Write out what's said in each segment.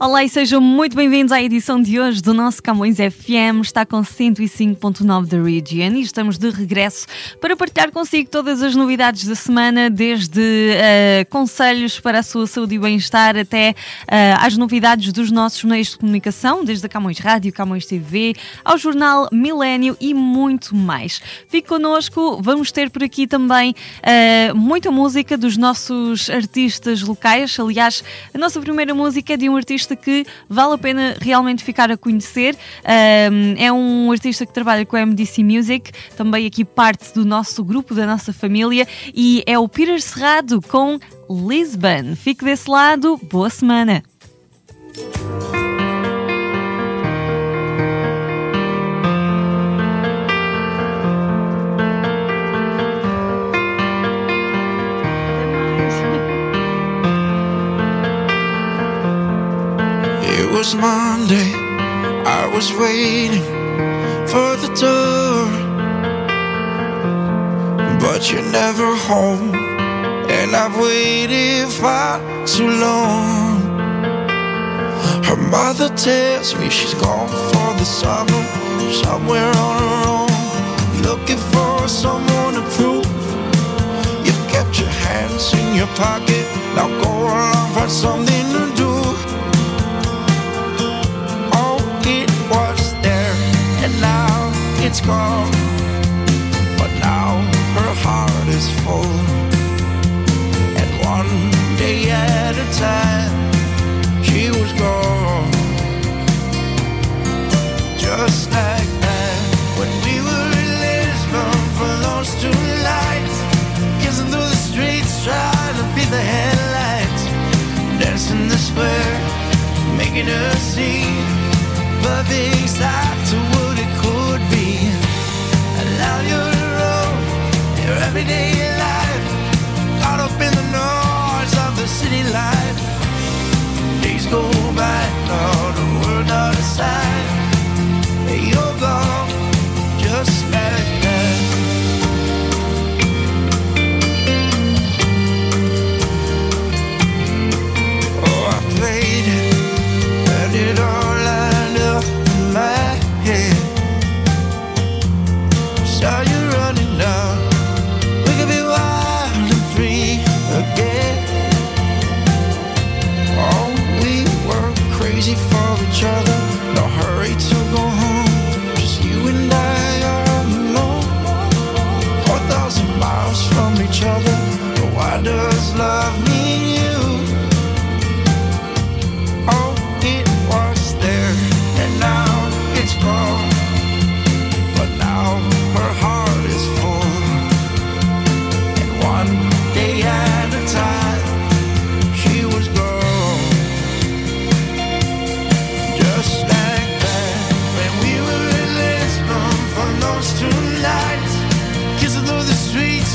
Olá e sejam muito bem-vindos à edição de hoje do nosso Camões FM. Está com 105.9 da Region e estamos de regresso para partilhar consigo todas as novidades da semana, desde uh, conselhos para a sua saúde e bem-estar até uh, às novidades dos nossos meios de comunicação, desde a Camões Rádio, Camões TV, ao jornal Milênio e muito mais. Fique connosco, vamos ter por aqui também uh, muita música dos nossos artistas locais. Aliás, a nossa primeira música é de um artista artista que vale a pena realmente ficar a conhecer. Um, é um artista que trabalha com a MDC Music, também aqui parte do nosso grupo, da nossa família, e é o Peter Serrado com Lisbon. Fique desse lado, boa semana! Was Monday, I was waiting for the door. But you're never home, and I've waited far too long. Her mother tells me she's gone for the summer, somewhere on her own, looking for someone to prove. You've kept your hands in your pocket, now go along, find something to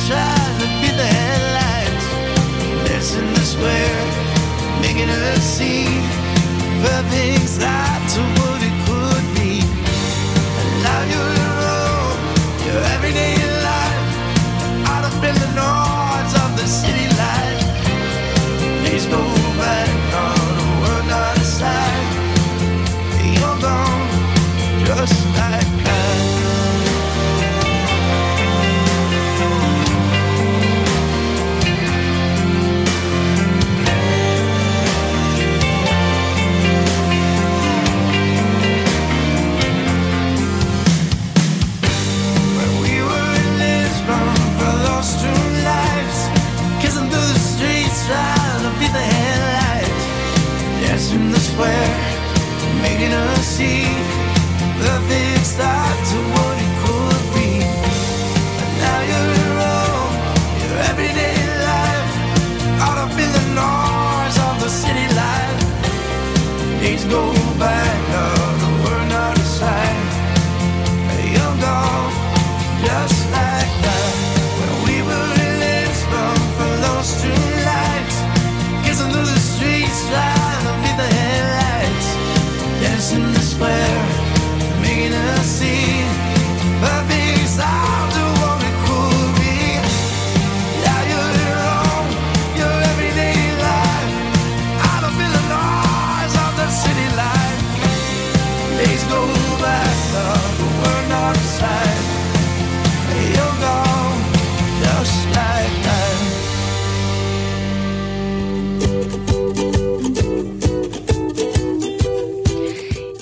trying to beat the headlights, dancing the square, making her see perfect side to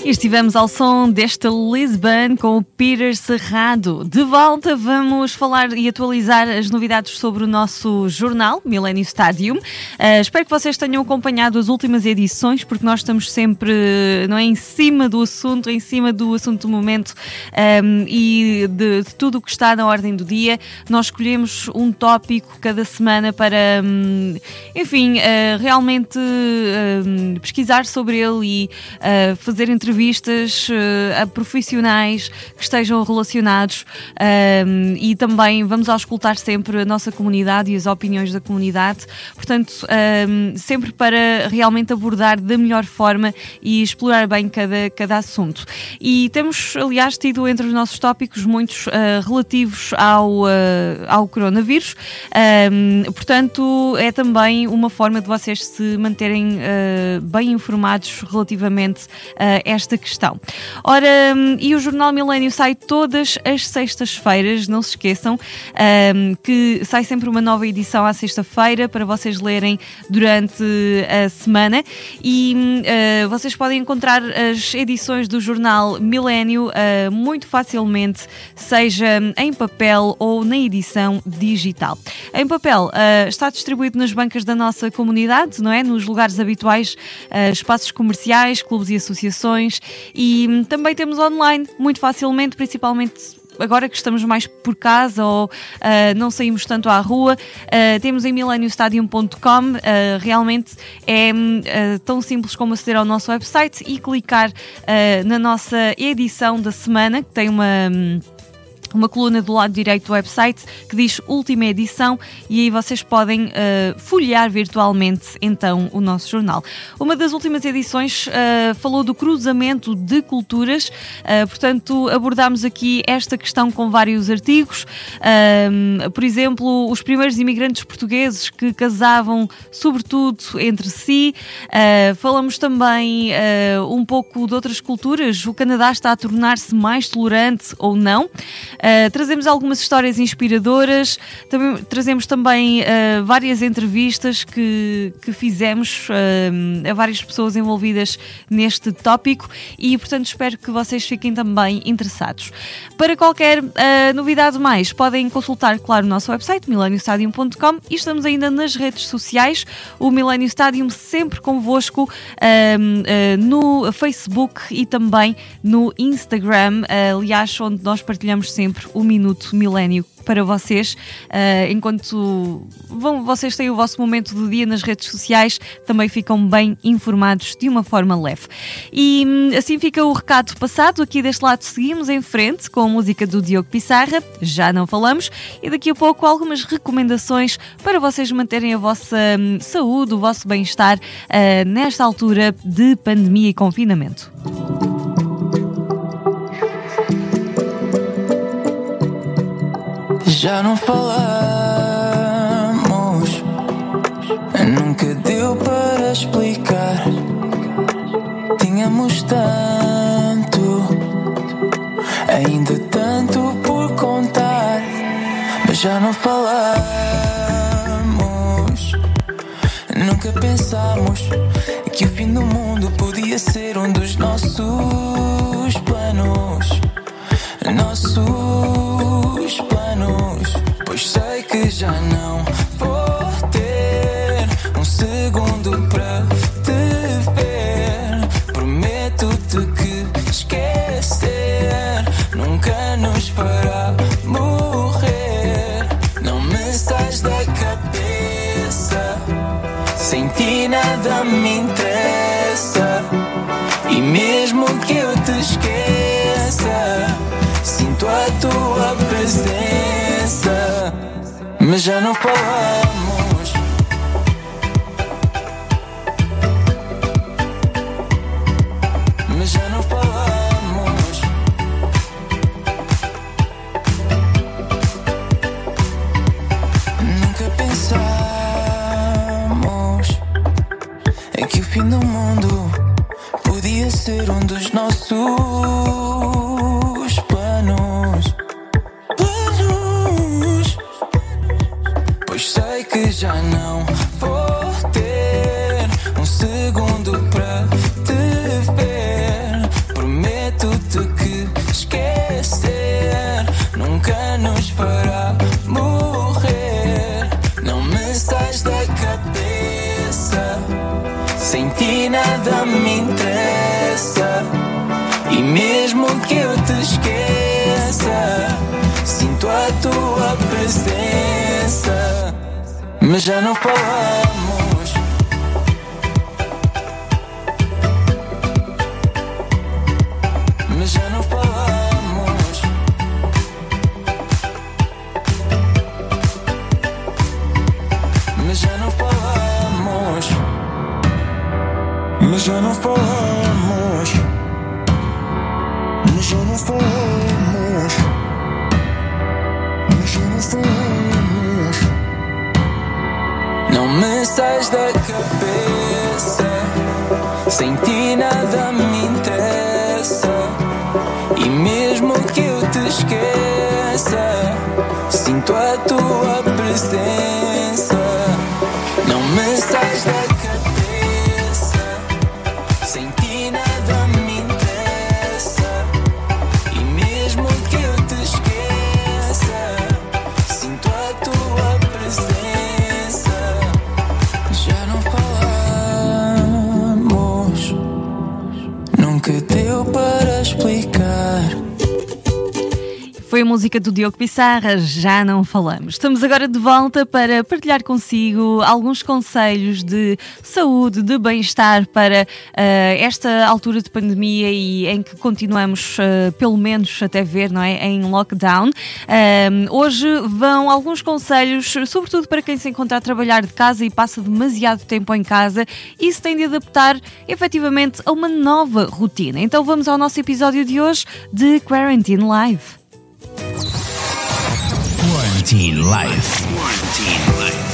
estivemos ao som desta Lisbon com o Peter Cerrado. De volta, vamos falar e atualizar as novidades sobre o nosso jornal, Millennium Stadium. Uh, espero que vocês tenham acompanhado as últimas edições, porque nós estamos sempre não é, em cima do assunto, em cima do assunto do momento um, e de, de, tudo o que está na ordem do dia. Nós escolhemos um tópico cada semana para, um, enfim, uh, realmente uh, pesquisar sobre ele e uh, fazer entrevistas uh, a profissionais que estejam relacionados uh, e também vamos auscultar sempre a nossa comunidade e as opiniões da comunidade, portanto, sempre para realmente abordar da melhor forma e explorar bem cada, cada assunto. E temos, aliás, tido entre os nossos tópicos muitos relativos ao, ao coronavírus, portanto, é também uma forma de vocês se manterem bem informados relativamente a esta questão. Ora, hum, e o Jornal Milênio sai todas as sextas-feiras, não se esqueçam, um, que sai sempre uma nova edição à sexta-feira para vocês lerem durante a semana e uh, vocês podem encontrar as edições do Jornal Milênio uh, muito facilmente, seja em papel ou na edição digital. Em papel está distribuído nas bancas da nossa comunidade, não é? Nos lugares habituais, espaços comerciais, clubes e associações e também temos online, muito facilmente, principalmente agora que estamos mais por casa ou uh, não saímos tanto à rua, uh, temos em mileniostadium.com. Uh, realmente é tão simples como aceder ao nosso website e clicar na nossa edição da semana, que tem uma. Um, uma coluna do lado direito do website que diz última edição e aí vocês podem uh, folhear virtualmente então o nosso jornal. Uma das últimas edições uh, falou do cruzamento de culturas, uh, portanto abordámos aqui esta questão com vários artigos, por exemplo, os primeiros imigrantes portugueses que casavam sobretudo entre si, falamos também um pouco de outras culturas, o Canadá está a tornar-se mais tolerante ou não. Uh, trazemos algumas histórias inspiradoras, também, trazemos também uh, várias entrevistas que, que fizemos uh, a várias pessoas envolvidas neste tópico e, portanto, espero que vocês fiquem também interessados. Para qualquer novidade mais, podem consultar, claro, o nosso website, mileniostadium.com e estamos ainda nas redes sociais, o Millennium Stadium sempre convosco no Facebook e também no Instagram, aliás, onde nós partilhamos sempre sempre o Minuto Milénio para vocês. Uh, enquanto vão, vocês têm o vosso momento do dia nas redes sociais, também ficam bem informados de uma forma leve. E hum, assim fica o recado passado. Aqui deste lado seguimos em frente com a música do Diogo Pissarra, já não falamos, e daqui a pouco algumas recomendações para vocês manterem a vossa hum, saúde, o vosso bem-estar uh, nesta altura de pandemia e confinamento. Já não falamos, nunca deu para explicar. Tínhamos tanto, ainda tanto por contar, mas já não falamos. Nunca pensamos que o fim do mundo podia ser um dos nossos planos. Nossos planos, pois sei que já não vou ter um segundo para te ver. Prometo-te que esquecer nunca nos fará morrer. Não me sais da cabeça, sem ti nada me interessa. E mesmo que eu te esqueça sinto a tua presença, mas já não falamos. Mas já não falamos. Nunca pensamos é que o fim do mundo Mas já não falamos. Mas já não falamos. Mas já não falamos. Mas já não falamos. Mas já não falamos. Me da cabeça. Sem ti nada me interessa. E mesmo que eu te esqueça, sinto a tua explicar. Foi a música do Diogo Pissarra, já não falamos. Estamos agora de volta para partilhar consigo alguns conselhos de saúde, de bem-estar para eh, esta altura de pandemia e em que continuamos, eh, pelo menos até ver, não é, em lockdown. Ahm, hoje vão alguns conselhos, sobretudo para quem se encontra a trabalhar de casa e passa demasiado tempo em casa e se tem de adaptar efetivamente a uma nova rotina. Então vamos ao nosso episódio de hoje de Quarantine Live. Quarantine Life. Quarantine Life.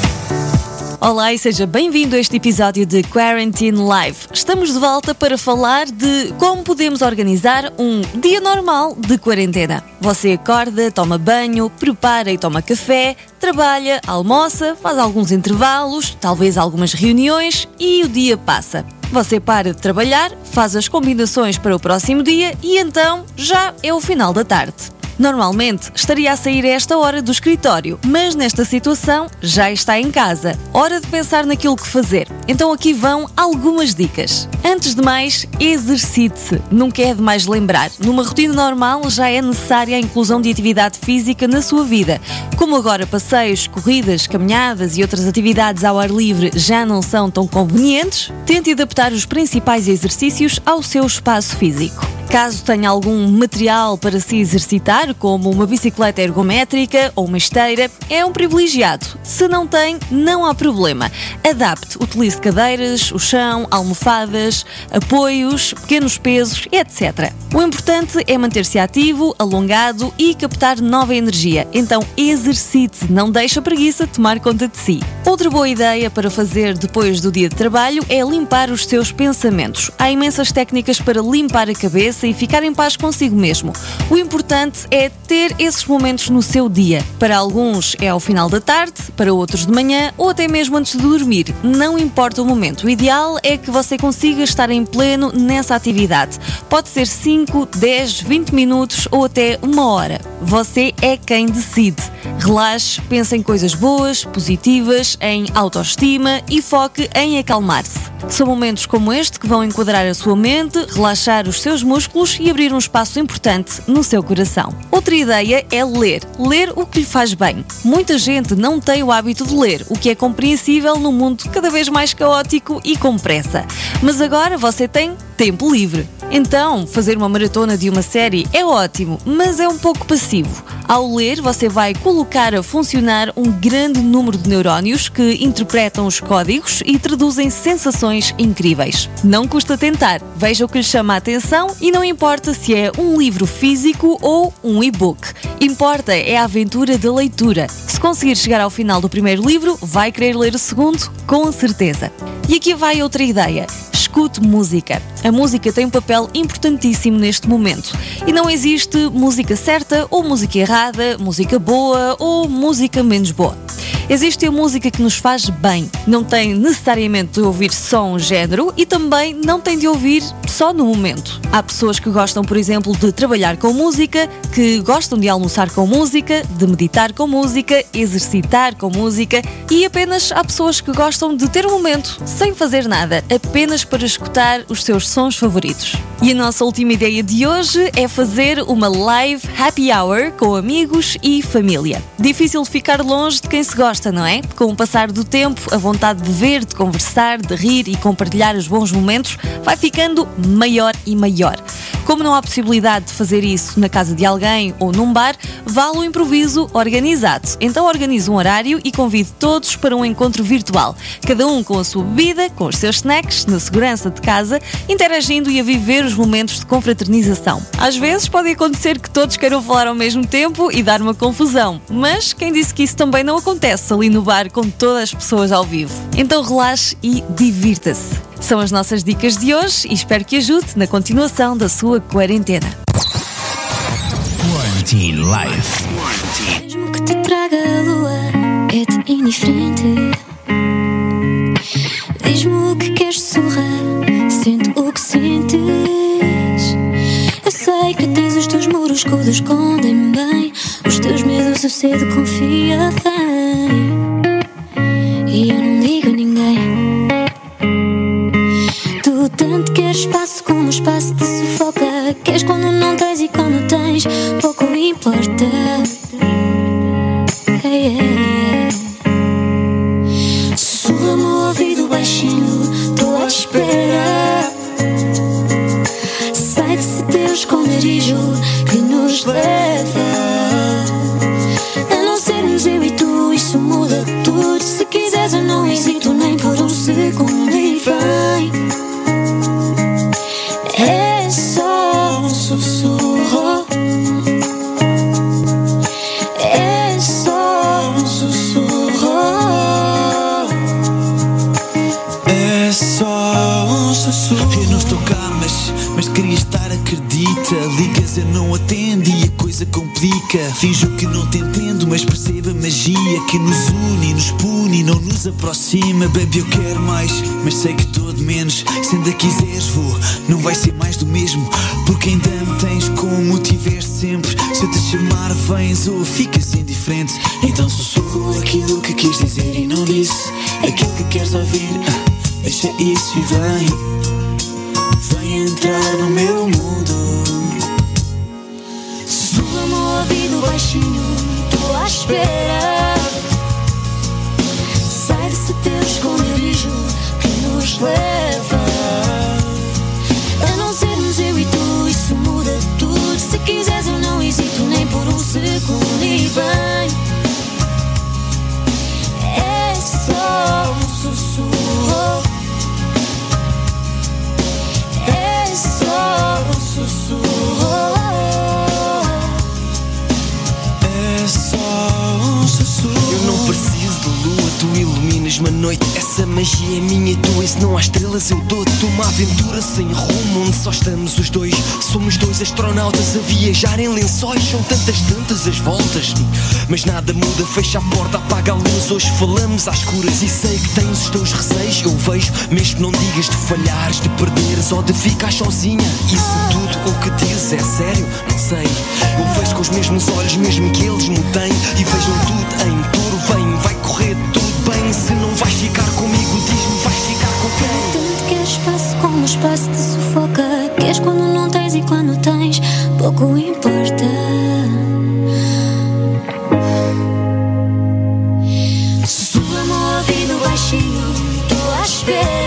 Olá e seja bem-vindo a este episódio de Quarantine Live. Estamos de volta para falar de como podemos organizar um dia normal de quarentena. Você acorda, toma banho, prepara e toma café, trabalha, almoça, faz alguns intervalos, talvez algumas reuniões e o dia passa. Você para de trabalhar, faz as combinações para o próximo dia e então já é o final da tarde. Normalmente estaria a sair a esta hora do escritório, mas nesta situação já está em casa. Hora de pensar naquilo que fazer. Então aqui vão algumas dicas. Antes de mais, exercite-se. Nunca é demais lembrar. Numa rotina normal já é necessária a inclusão de atividade física na sua vida. Como agora passeios, corridas, caminhadas e outras atividades ao ar livre já não são tão convenientes, tente adaptar os principais exercícios ao seu espaço físico. Caso tenha algum material para se exercitar, como uma bicicleta ergométrica ou uma esteira, é um privilegiado. Se não tem, não há problema. Adapte, utilize cadeiras, o chão, almofadas, apoios, pequenos pesos, etc. O importante é manter-se ativo, alongado e captar nova energia. Então exercite, não deixe a preguiça tomar conta de si. Outra boa ideia para fazer depois do dia de trabalho é limpar os seus pensamentos. Há imensas técnicas para limpar a cabeça e ficar em paz consigo mesmo. O importante é ter esses momentos no seu dia. Para alguns é ao final da tarde, para outros de manhã ou até mesmo antes de dormir. Não importa o momento. O ideal é que você consiga estar em pleno nessa atividade. Pode ser 5, 10, 20 minutos ou até uma hora. Você é quem decide. Relaxe, pense em coisas boas, positivas, em autoestima e foque em acalmar-se. São momentos como este que vão enquadrar a sua mente, relaxar os seus músculos e abrir um espaço importante no seu coração. Outra ideia é ler. Ler o que lhe faz bem. Muita gente não tem o hábito de ler, o que é compreensível num mundo cada vez mais caótico e com pressa. Mas agora você tem tempo livre. Então, fazer uma maratona de uma série é ótimo, mas é um pouco passivo. Ao ler, você vai colocar a funcionar um grande número de neurónios que interpretam os códigos e traduzem sensações incríveis. Não custa tentar, veja o que lhe chama a atenção e não importa se é um livro físico ou um e-book. Importa é a aventura da leitura. Se conseguir chegar ao final do primeiro livro, vai querer ler o segundo, com certeza. E aqui vai outra ideia. Escute música. A música tem um papel importantíssimo neste momento. E não existe música certa ou música errada, música boa ou música menos boa. Existe a música que nos faz bem. Não tem necessariamente de ouvir só um género e também não tem de ouvir só no momento. Há pessoas que gostam, por exemplo, de trabalhar com música, que gostam de almoçar com música, de meditar com música, exercitar com música e apenas há pessoas que gostam de ter um momento sem fazer nada, apenas para escutar os seus sons favoritos. E a nossa última ideia de hoje é fazer uma live happy hour com amigos e família. Difícil ficar longe de quem se gosta, não é? Com o passar do tempo, a vontade de ver, de conversar, de rir e compartilhar os bons momentos vai ficando maior e maior. Como não há possibilidade de fazer isso na casa de alguém ou num bar, vale o improviso organizado. Então organize um horário e convide todos para um encontro virtual. Cada um com a sua bebida, com os seus snacks, na segurança de casa, interagindo e a viver os momentos de confraternização. Às vezes pode acontecer que todos queiram falar ao mesmo tempo e dar uma confusão, mas quem disse que isso também não acontece ali no bar com todas as pessoas ao vivo? Então relaxe e divirta-se. São as nossas dicas de hoje e espero que ajude na continuação da sua quarentena. Quarantine Life. Mesmo que te traga a lua, é-te indiferente. Diz-me o que queres sorrar, sente o que sentes. Eu sei que tens os teus muros que o escondem bem. Os teus medos eu cedo confia bem. Eu não estou cá, mas, mas queria estar, acredita. Ligas, eu não atendo e a coisa complica. Finjo que não te entendo, mas percebo a magia que nos une, nos pune não nos aproxima. Baby, eu quero mais, mas sei que estou de menos. Se ainda quiseres, vou, não vai ser mais do mesmo. Porque ainda me tens como tiveste sempre. Se eu te chamar, vens ou ficas indiferente. Então sussurro aquilo que quis dizer e não disse. Aquilo que queres ouvir. Deixa isso e vem Vem entrar no meu mundo Sussurra-me ao ouvido baixinho, tô à espera. Sai desse teu esconderijo que nos leva. A não sermos eu e tu, isso muda tudo. Se quiseres, eu não hesito nem por um segundo e vem. Essa magia é minha e tua, e se não há estrelas eu dou-te uma aventura sem rumo, onde só estamos os dois. Somos dois astronautas a viajar em lençóis, são tantas, tantas as voltas. Mas nada muda, fecha a porta, apaga a luz. Hoje falamos às escuras e sei que tens os teus receios. Eu vejo, mesmo não digas de falhares, de perderes ou de ficar sozinha. E se tudo o que dizes é sério, não sei. Eu vejo com os mesmos olhos, mesmo que eles mudem, e vejam tudo em touro. Vem, vai correr tudo bem. Se não vais ficar comigo, diz-me, vais ficar com quem? Tanto queres espaço como o espaço te sufoca. Queres quando não tens e quando tens, pouco importa. Sussurra-me ao ouvido baixinho, tô à espera.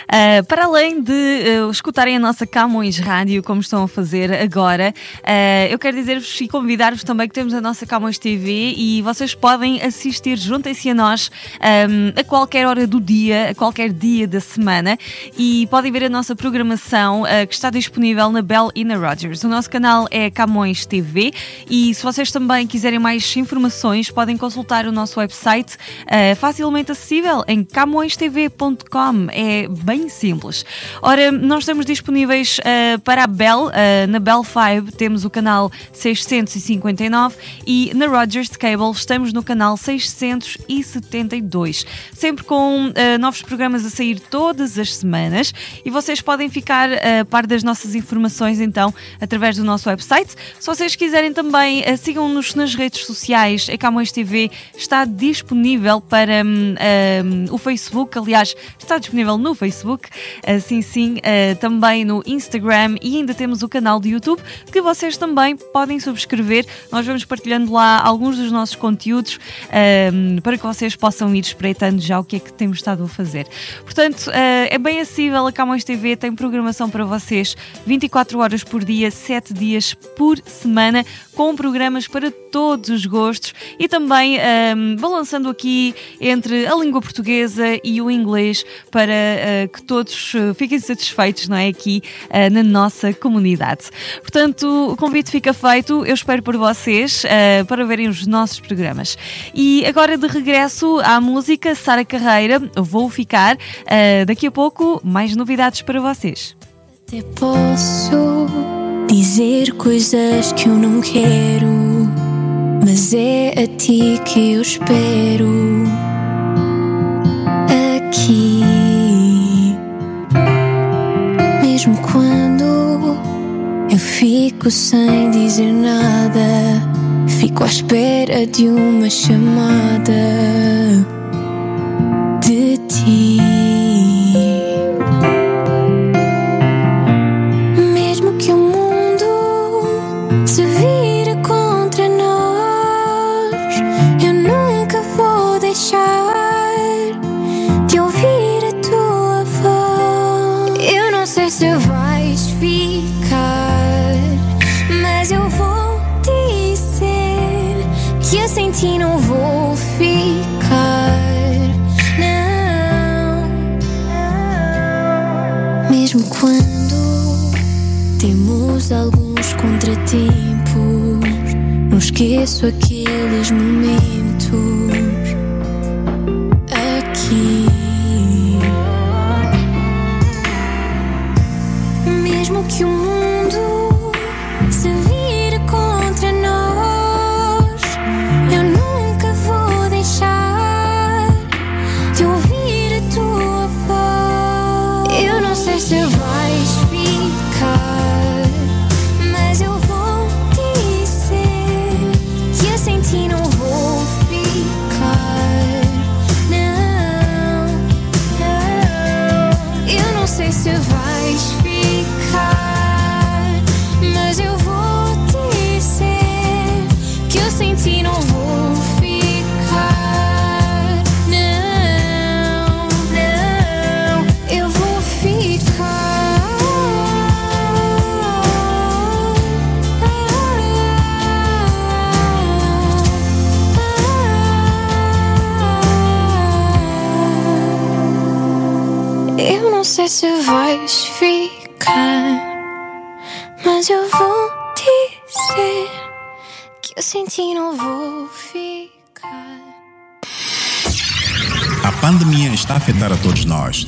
Uh, para além de uh, escutarem a nossa Camões Rádio, como estão a fazer agora, uh, eu quero dizer-vos e convidar-vos também que temos a nossa Camões TV e vocês podem assistir, juntem-se a nós um, a qualquer hora do dia, a qualquer dia da semana e podem ver a nossa programação que está disponível na Bell e na Rogers. O nosso canal é Camões TV e se vocês também quiserem mais informações, podem consultar o nosso website facilmente acessível em camõestv.com. É bem simples. Ora, nós estamos disponíveis uh, para a Bell, uh, na Bell 5 temos o canal 659 e na Rogers Cable estamos no canal 672, sempre com novos programas a sair todas as semanas e vocês podem ficar a par das nossas informações então através do nosso website. Se vocês quiserem também, sigam-nos nas redes sociais. A Camões TV está disponível para um, um, o Facebook, aliás, está disponível no Facebook, assim sim, uh, também no Instagram e ainda temos o canal do YouTube que vocês também podem subscrever. Nós vamos partilhando lá alguns dos nossos conteúdos um, para que vocês possam ir espreitando já o que é que temos estado a fazer. Portanto, é bem acessível. A Camões TV tem programação para vocês 24 horas por dia, 7 dias por semana, com programas para todos os gostos e também um, balançando aqui entre a língua portuguesa e o inglês para uh, que todos uh, fiquem satisfeitos, não é? Aqui uh, na nossa comunidade. Portanto, o convite fica feito. Eu espero por vocês para verem os nossos programas. E agora de regresso à música, Sara Carreira, vou ficar. daqui a pouco, mais novidades para vocês. Até posso dizer coisas que eu não quero, mas é a ti que eu espero eu fico sem dizer nada, fico à espera de uma chamada esqueço aqueles momentos Eu não sei se vais ficar, mas eu vou dizer que eu sem ti não vou ficar. A pandemia está a afetar a todos nós.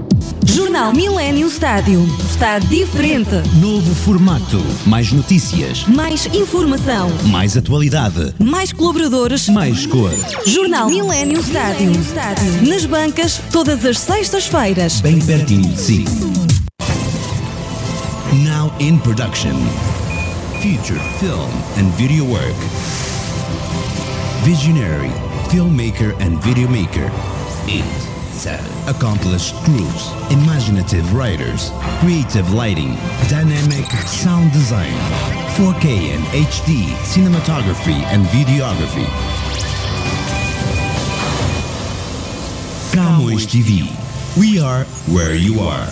Jornal Milênio Estádio. Está diferente. Novo formato. Mais notícias. Mais informação. Mais atualidade. Mais colaboradores. Mais cor. Jornal Milênio Estádio. Nas bancas, todas as sextas-feiras. Bem pertinho de si. Now in production. future film and video work. Visionary, filmmaker and videomaker. It. 77. Accomplished crews, imaginative writers, creative lighting, dynamic sound design, 4K and HD cinematography and videography. Camões TV. We are where you are.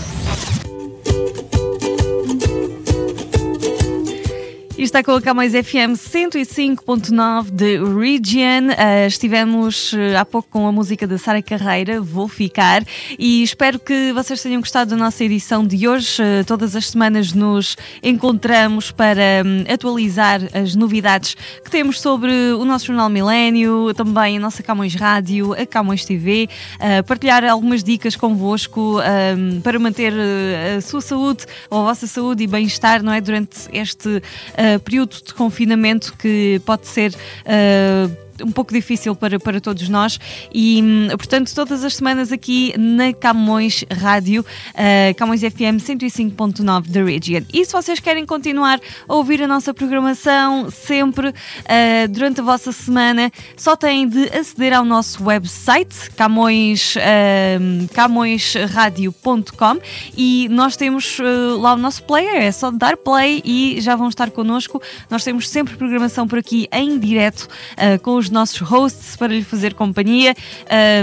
E está com a Camões FM 105.9 de Region. Uh, estivemos uh, há pouco com a música da Sara Carreira, Vou Ficar, e espero que vocês tenham gostado da nossa edição de hoje. Uh, todas as semanas nos encontramos para um, atualizar as novidades que temos sobre o nosso Jornal Milênio, também a nossa Camões Rádio, a Camões TV, partilhar algumas dicas convosco um, para manter a sua saúde ou a vossa saúde e bem-estar, não é? Durante este período de confinamento que pode ser. Um pouco difícil para, para todos nós e, hum, portanto, todas as semanas aqui na Camões Rádio, uh, Camões FM 105.9 da Region. E se vocês querem continuar a ouvir a nossa programação sempre uh, durante a vossa semana, só têm de aceder ao nosso website camões, uh, camõesradio.com e nós temos lá o nosso player, é só dar play e já vão estar connosco. Nós temos sempre programação por aqui em direto com os nossos hosts para lhe fazer companhia.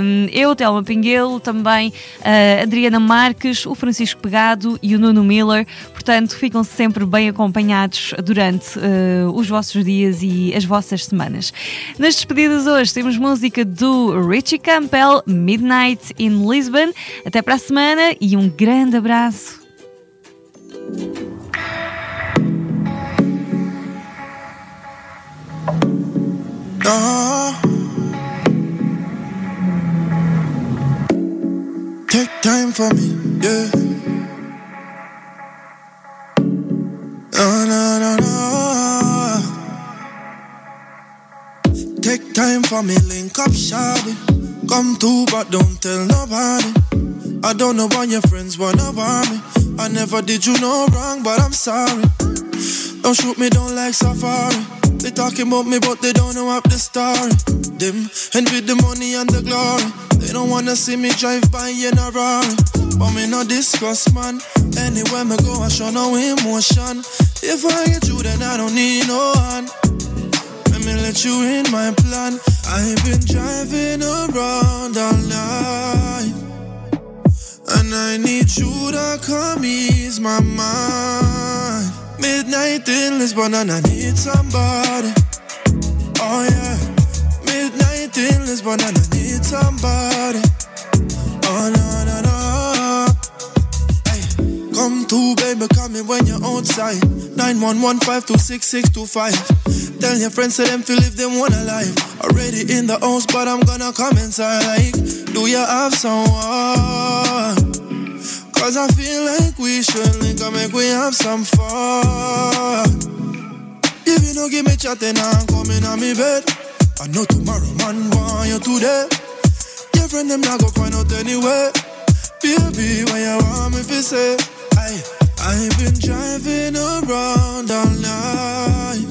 Um, eu, Telma Pinguelo, também a Adriana Marques, o Francisco Pegado e o Nuno Miller. Portanto, ficam sempre bem acompanhados durante uh, os vossos dias e as vossas semanas. Nas despedidas hoje temos música do Richie Campbell, Midnight in Lisbon. Até para a semana e um grande abraço. No. Take time for me, yeah. No, no, no, no. Take time for me, link up, shawty. Come through, but don't tell nobody. I don't know why your friends wanna want me. I never did you no wrong, but I'm sorry. Don't shoot me, don't like safari. They talking about me, but they don't know up the story. Them envy the money and the glory. They don't wanna see me drive by in a Rari. But me no discuss, man. Anywhere me go, I show no emotion. If I get you, then I don't need no one. Let me let you in my plan. I've been driving around all night. And I need you to come ease my mind. Midnight in Lisbon and I need somebody. Oh yeah. Midnight in Lisbon and I need somebody. Oh no no no. Hey, come through, baby, call me when you're outside. 911-526-625. Tell your friends to them to live them one alive. Already in the house, but I'm gonna come inside. Like, do you have someone? Cause I feel like we should link up, make we have some fun. If you don't give me chatting, I'm coming on me bed. I know tomorrow, man, want you today. Your friend, them not go find out anyway. Baby, when you want me to say, I, I've been driving around all night.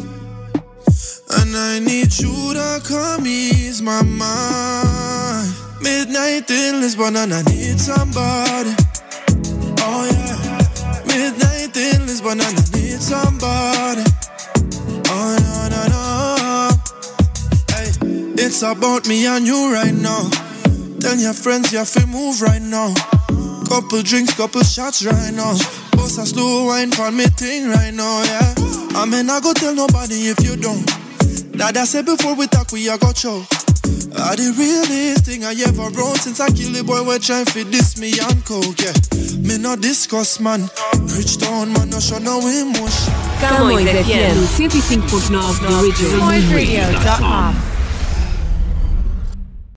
And I need you to come ease my mind. Midnight in Lisbon, and I need somebody. Midnight in Lisbon and I need somebody. Oh no no no. Hey, it's about me and you right now. Tell your friends you have to move right now. Couple drinks, couple shots right now. Boss a slow wine for me thing right now, yeah. I mean I go tell nobody if you don't. That I said before we talk, we a got show. I the realest thing I ever wrote since I kill the boy we try to this me and coke, yeah. Me no discuss man, rich town man no show no emotion. Camões FM 105.9 The Original. CamõesRadio.com